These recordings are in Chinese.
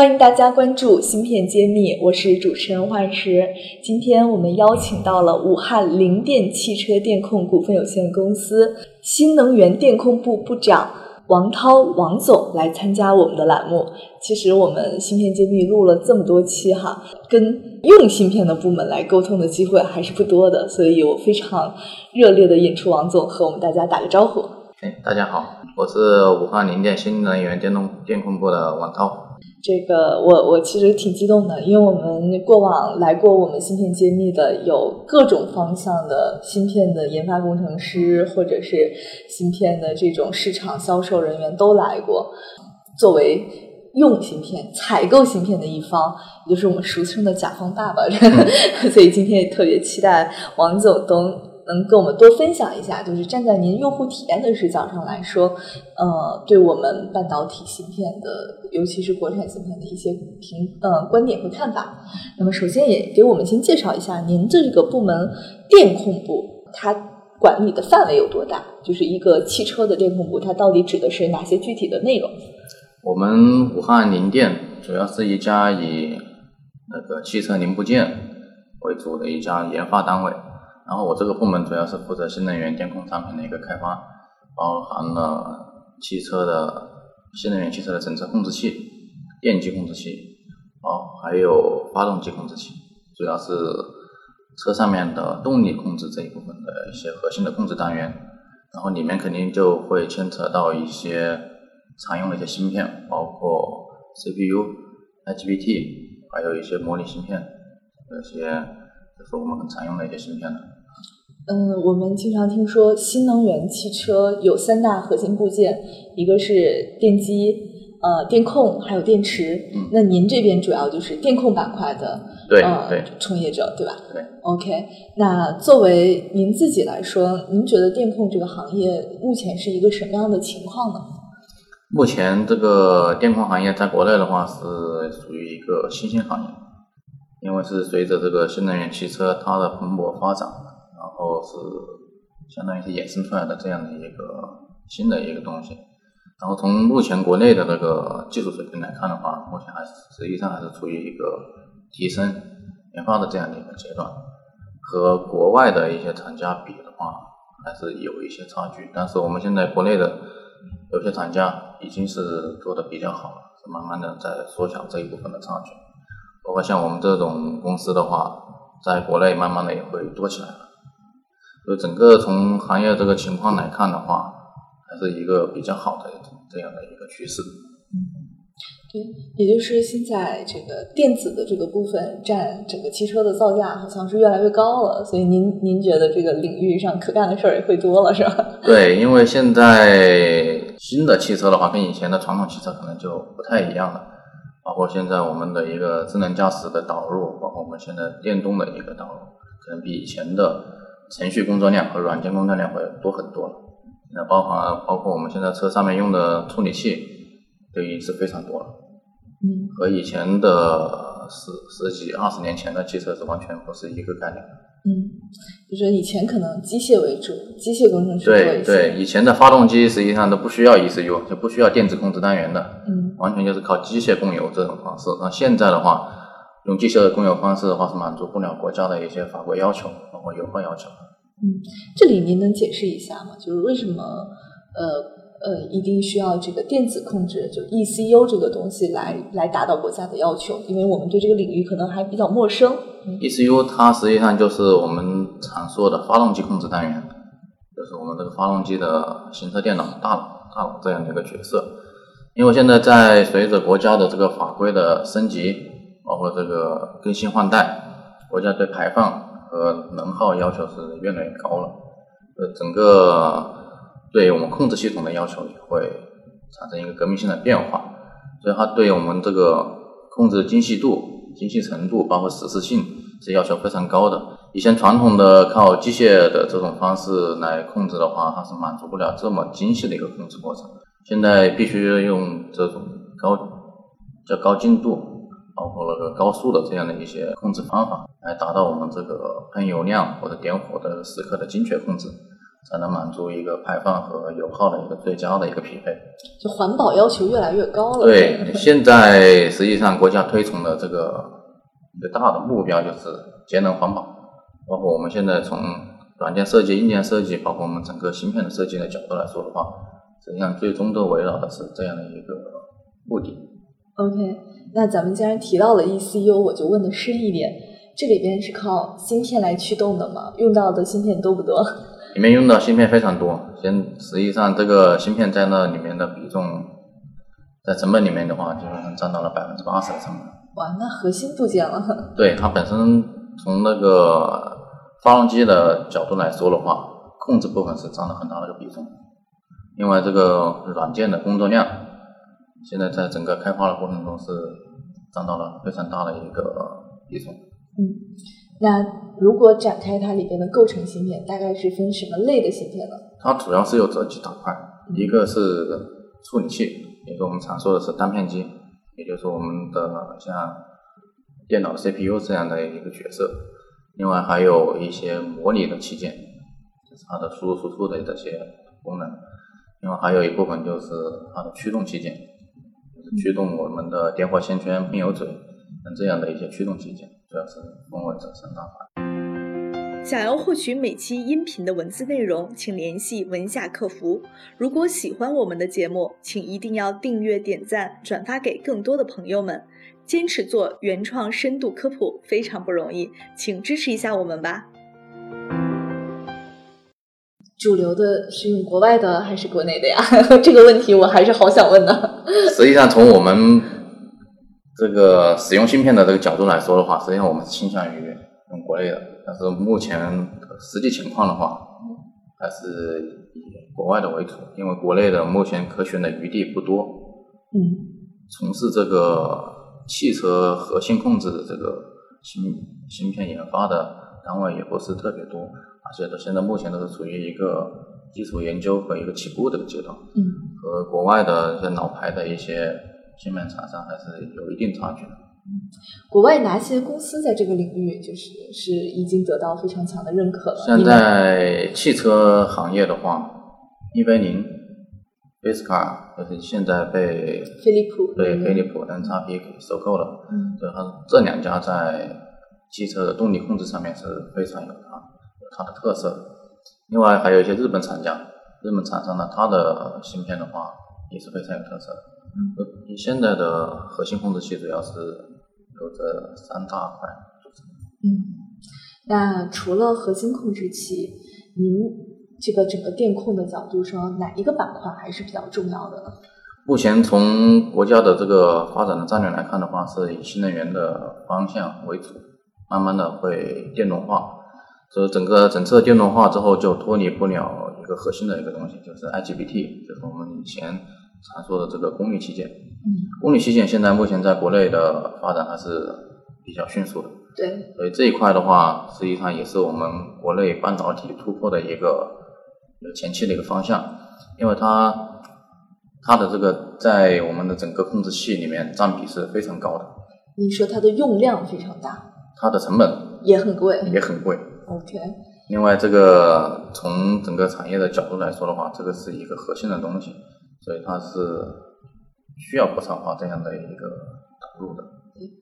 欢迎大家关注芯片揭秘，我是主持人幻石。今天我们邀请到了武汉菱电汽车电控股份有限公司新能源电控部部长王涛王总来参加我们的栏目。其实我们芯片揭秘录了这么多期哈，跟用芯片的部门来沟通的机会还是不多的，所以我非常热烈的引出王总和我们大家打个招呼。哎，大家好，我是武汉菱电新能源电动电控部的王涛。这个我我其实挺激动的，因为我们过往来过我们芯片揭秘的有各种方向的芯片的研发工程师，或者是芯片的这种市场销售人员都来过。作为用芯片、采购芯片的一方，也就是我们俗称的甲方爸爸，所以今天也特别期待王总东。能跟我们多分享一下，就是站在您用户体验的视角上来说，呃，对我们半导体芯片的，尤其是国产芯片的一些评呃观点和看法。那么，首先也给我们先介绍一下您这个部门电控部，它管理的范围有多大？就是一个汽车的电控部，它到底指的是哪些具体的内容？我们武汉菱电主要是一家以那个汽车零部件为主的一家研发单位。然后我这个部门主要是负责新能源电控产品的一个开发，包含了汽车的新能源汽车的整车控制器、电机控制器，哦，还有发动机控制器，主要是车上面的动力控制这一部分的一些核心的控制单元。然后里面肯定就会牵扯到一些常用的一些芯片，包括 CPU、IGBT，还有一些模拟芯片，这些就是我们很常用的一些芯片了。嗯，我们经常听说新能源汽车有三大核心部件，一个是电机、呃电控，还有电池。嗯，那您这边主要就是电控板块的对对从业者，对吧？对。OK，那作为您自己来说，您觉得电控这个行业目前是一个什么样的情况呢？目前这个电控行业在国内的话是属于一个新兴行业，因为是随着这个新能源汽车它的蓬勃发展。然后是相当于是衍生出来的这样的一个新的一个东西，然后从目前国内的那个技术水平来看的话，目前还是实际上还是处于一个提升研发的这样的一个阶段，和国外的一些厂家比的话，还是有一些差距。但是我们现在国内的有些厂家已经是做的比较好了，是慢慢的在缩小这一部分的差距。包括像我们这种公司的话，在国内慢慢的也会多起来了。就整个从行业这个情况来看的话，还是一个比较好的这样的一个趋势。嗯，对，也就是现在这个电子的这个部分占整个汽车的造价好像是越来越高了，所以您您觉得这个领域上可干的事儿也会多了，是吧？对，因为现在新的汽车的话，跟以前的传统汽车可能就不太一样了，包括现在我们的一个智能驾驶的导入，包括我们现在电动的一个导入，可能比以前的。程序工作量和软件工作量会多很多了，那包含包括我们现在车上面用的处理器，都已经是非常多了，嗯，和以前的十十几二十年前的汽车是完全不是一个概念，嗯，就是以前可能机械为主，机械工程师对对，以前的发动机实际上都不需要 ECU，就不需要电子控制单元的，嗯，完全就是靠机械供油这种方式，那现在的话。用机械的供油方式的话，是满足不了国家的一些法规要求，包括油耗要求。嗯，这里您能解释一下吗？就是为什么呃呃一定需要这个电子控制，就 ECU 这个东西来来达到国家的要求？因为我们对这个领域可能还比较陌生。ECU 它实际上就是我们常说的发动机控制单元，就是我们这个发动机的行车电脑、大脑、大脑这样的一个角色。因为现在在随着国家的这个法规的升级。包括这个更新换代，国家对排放和能耗要求是越来越高了，呃，整个对我们控制系统的要求也会产生一个革命性的变化，所以它对我们这个控制精细度、精细程度，包括实时性是要求非常高的。以前传统的靠机械的这种方式来控制的话，它是满足不了这么精细的一个控制过程。现在必须用这种高叫高精度，包括那个高速的这样的一些控制方法，来达到我们这个喷油量或者点火的时刻的精确控制，才能满足一个排放和油耗的一个最佳的一个匹配。就环保要求越来越高了。对，现在实际上国家推崇的这个一个大的目标就是节能环保，包括我们现在从软件设计、硬件设计，包括我们整个芯片的设计的角度来说的话，实际上最终都围绕的是这样的一个目的。OK，那咱们既然提到了 ECU，我就问的深一点，这里边是靠芯片来驱动的吗？用到的芯片多不多？里面用到芯片非常多，先实际上这个芯片在那里面的比重，在成本里面的话，基本上占到了百分之八十的成本。哇，那核心部件了。对它本身从那个发动机的角度来说的话，控制部分是占了很大的一个比重。另外，这个软件的工作量，现在在整个开发的过程中是占到了非常大的一个比重。嗯，那如果展开它里边的构成芯片，大概是分什么类的芯片呢？它主要是有这几大块，一个是处理器，也就是我们常说的是单片机，也就是我们的像电脑 CPU 这样的一个角色。另外还有一些模拟的器件，就是它的输入输出的这些功能。另外还有一部分就是它的驱动器件，就是驱动我们的点火线圈、喷油嘴等这样的一些驱动器件，主要是分为这三大块。想要获取每期音频的文字内容，请联系文夏客服。如果喜欢我们的节目，请一定要订阅、点赞、转发给更多的朋友们。坚持做原创深度科普非常不容易，请支持一下我们吧。主流的是用国外的还是国内的呀？这个问题我还是好想问呢。实际上，从我们这个使用芯片的这个角度来说的话，实际上我们倾向于用国内的，但是目前实际情况的话，还是以国外的为主，因为国内的目前可选的余地不多。嗯，从事这个汽车核心控制的这个芯芯片研发的单位也不是特别多，而且到现在目前都是处于一个基础研究和一个起步的阶段。嗯，和国外的一些老牌的一些芯片厂商还是有一定差距的。国外哪些公司在这个领域就是是已经得到非常强的认可了？现在汽车行业的话，伊菲宁、菲斯卡就是现在被飞利浦对飞利浦 NXP 给收购了。嗯对，它这两家在汽车的动力控制上面是非常有它有它的特色的。另外还有一些日本厂家，日本厂商呢，它的芯片的话也是非常有特色的。嗯，你现在的核心控制器主要是由这三大块组成。嗯，那除了核心控制器，您这个整个电控的角度上，哪一个板块还是比较重要的呢？目前从国家的这个发展的战略来看的话，是以新能源的方向为主，慢慢的会电动化。所以整个整车电动化之后，就脱离不了一个核心的一个东西，就是 IGBT，就是我们以前常说的这个功率器件。嗯，功率器件现在目前在国内的发展还是比较迅速的，对，所以这一块的话，实际上也是我们国内半导体突破的一个一个前期的一个方向，因为它它的这个在我们的整个控制器里面占比是非常高的，你说它的用量非常大，它的成本也很贵。也很贵。OK，另外，这个从整个产业的角度来说的话，这个是一个核心的东西，所以它是需要不少花这样的一个投入的。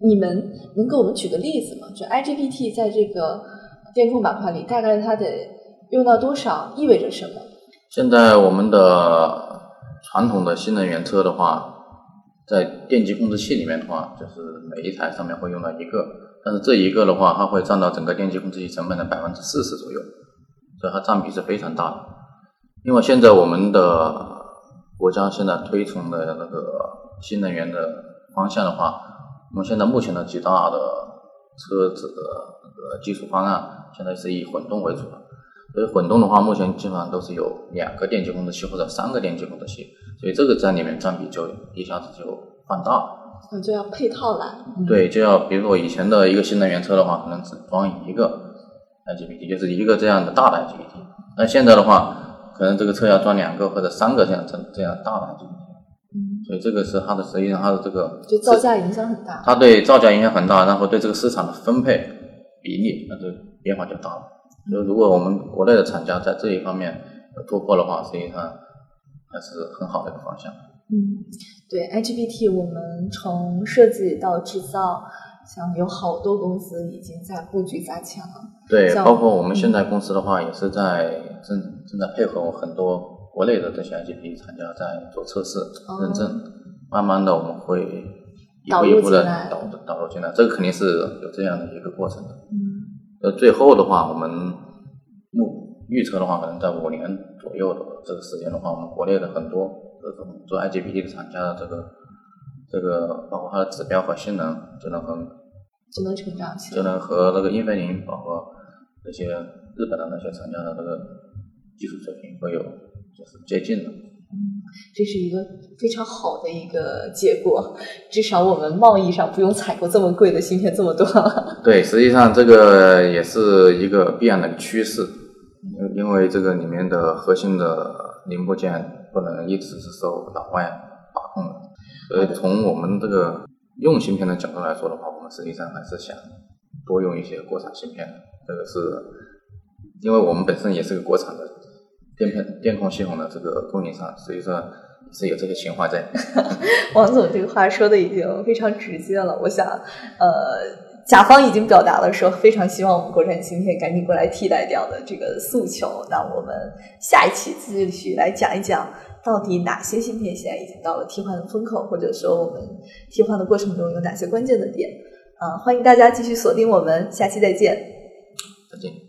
你们能给我们举个例子吗？就 IGBT 在这个电控板块里，大概它得用到多少，意味着什么？现在我们的传统的新能源车的话，在电机控制器里面的话，就是每一台上面会用到一个，但是这一个的话，它会占到整个电机控制器成本的百分之四十左右，所以它占比是非常大的。另外，现在我们的国家现在推崇的那个新能源的方向的话，我们现在目前的几大的车子的那个技术方案，现在是以混动为主的。所以混动的话，目前基本上都是有两个电机控制器或者三个电机控制器，所以这个在里面占比就一下子就放大了。嗯，就要配套来。嗯，对，就要比如说以前的一个新能源车的话，可能只装一个 IGBT，就是一个这样的大的 IGBT。那现在的话，可能这个车要装两个或者三个这样这这样大的 IGBT。嗯，所以这个是它的实际上它的这个就造价影响很大。它对造价影响很大，然后对这个市场的分配比例，那这变化就大了。就如果我们国内的厂家在这一方面有突破的话，实际上还是很好的一个方向。嗯，对，IGBT 我们从设计到制造，像有好多公司已经在布局加强了。对，包括我们现在公司的话，也是在正正在配合很多国内的这些 IGBT 厂家在做测试、哦认证，慢慢的我们会一导入步一步的进来导导入进来，这个肯定是有这样的一个过程的。嗯那，最后的话，我们目预测的话，可能在五年左右的这个时间的话，我们国内的很多这种做 IGBT 的厂家的这个这个，包括它的指标和性能，就能和就能成长起来就能和那个英飞凌，包括那些日本的那些厂家的那个技术水平会有就是接近的。嗯，这是一个非常好的一个结果，至少我们贸易上不用采购这么贵的芯片这么多了。对，实际上这个也是一个必然的趋势，因因为这个里面的核心的零部件不能一直是受老外把控的，所以从我们这个用芯片的角度来说的话，我们实际上还是想多用一些国产芯片的。这个是因为我们本身也是个国产的电片电控系统的这个供应商，所以说是有这个情怀在。王总这个话说的已经非常直接了，我想，呃。甲方已经表达了说非常希望我们国产芯片赶紧过来替代掉的这个诉求，那我们下一期继续来讲一讲，到底哪些芯片现在已经到了替换的风口，或者说我们替换的过程中有哪些关键的点？啊、欢迎大家继续锁定我们，下期再见。再见。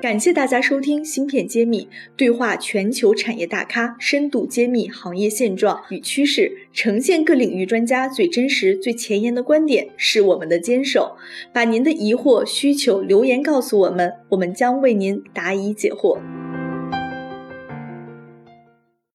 感谢大家收听《芯片揭秘》，对话全球产业大咖，深度揭秘行业现状与趋势，呈现各领域专家最真实、最前沿的观点，是我们的坚守。把您的疑惑、需求留言告诉我们，我们将为您答疑解惑。